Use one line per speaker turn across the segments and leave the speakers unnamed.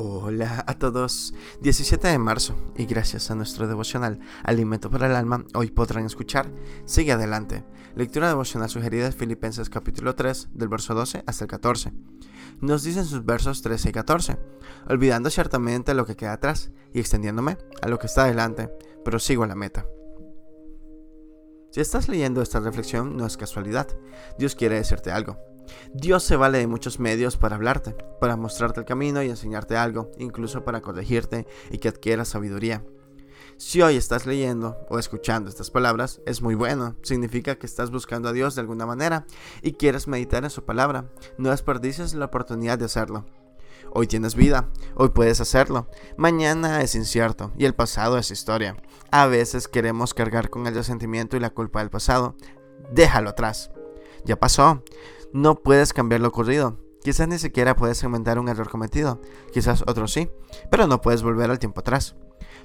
Hola a todos, 17 de marzo y gracias a nuestro devocional Alimento para el Alma, hoy podrán escuchar Sigue adelante, lectura devocional sugerida de Filipenses capítulo 3 del verso 12 hasta el 14. Nos dicen sus versos 13 y 14, olvidando ciertamente lo que queda atrás y extendiéndome a lo que está adelante, pero sigo la meta. Si estás leyendo esta reflexión no es casualidad, Dios quiere decirte algo. Dios se vale de muchos medios para hablarte, para mostrarte el camino y enseñarte algo, incluso para corregirte y que adquieras sabiduría. Si hoy estás leyendo o escuchando estas palabras, es muy bueno. Significa que estás buscando a Dios de alguna manera y quieres meditar en su palabra. No desperdicies la oportunidad de hacerlo. Hoy tienes vida, hoy puedes hacerlo. Mañana es incierto y el pasado es historia. A veces queremos cargar con el resentimiento y la culpa del pasado. Déjalo atrás. Ya pasó. No puedes cambiar lo ocurrido. Quizás ni siquiera puedes inventar un error cometido, quizás otro sí, pero no puedes volver al tiempo atrás.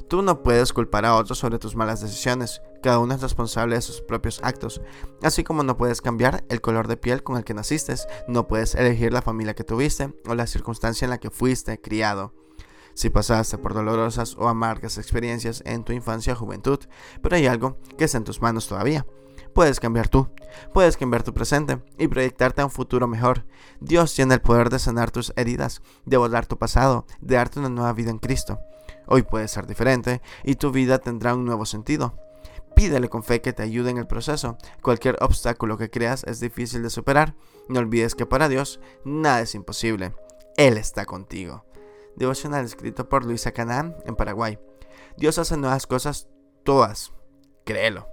Tú no puedes culpar a otros sobre tus malas decisiones, cada uno es responsable de sus propios actos, así como no puedes cambiar el color de piel con el que naciste, no puedes elegir la familia que tuviste o la circunstancia en la que fuiste criado. Si pasaste por dolorosas o amargas experiencias en tu infancia o juventud, pero hay algo que está en tus manos todavía puedes cambiar tú. Puedes cambiar tu presente y proyectarte a un futuro mejor. Dios tiene el poder de sanar tus heridas, de volar tu pasado, de darte una nueva vida en Cristo. Hoy puede ser diferente y tu vida tendrá un nuevo sentido. Pídele con fe que te ayude en el proceso. Cualquier obstáculo que creas es difícil de superar. No olvides que para Dios nada es imposible. Él está contigo. Devocional escrito por Luisa Canán en Paraguay. Dios hace nuevas cosas todas Créelo.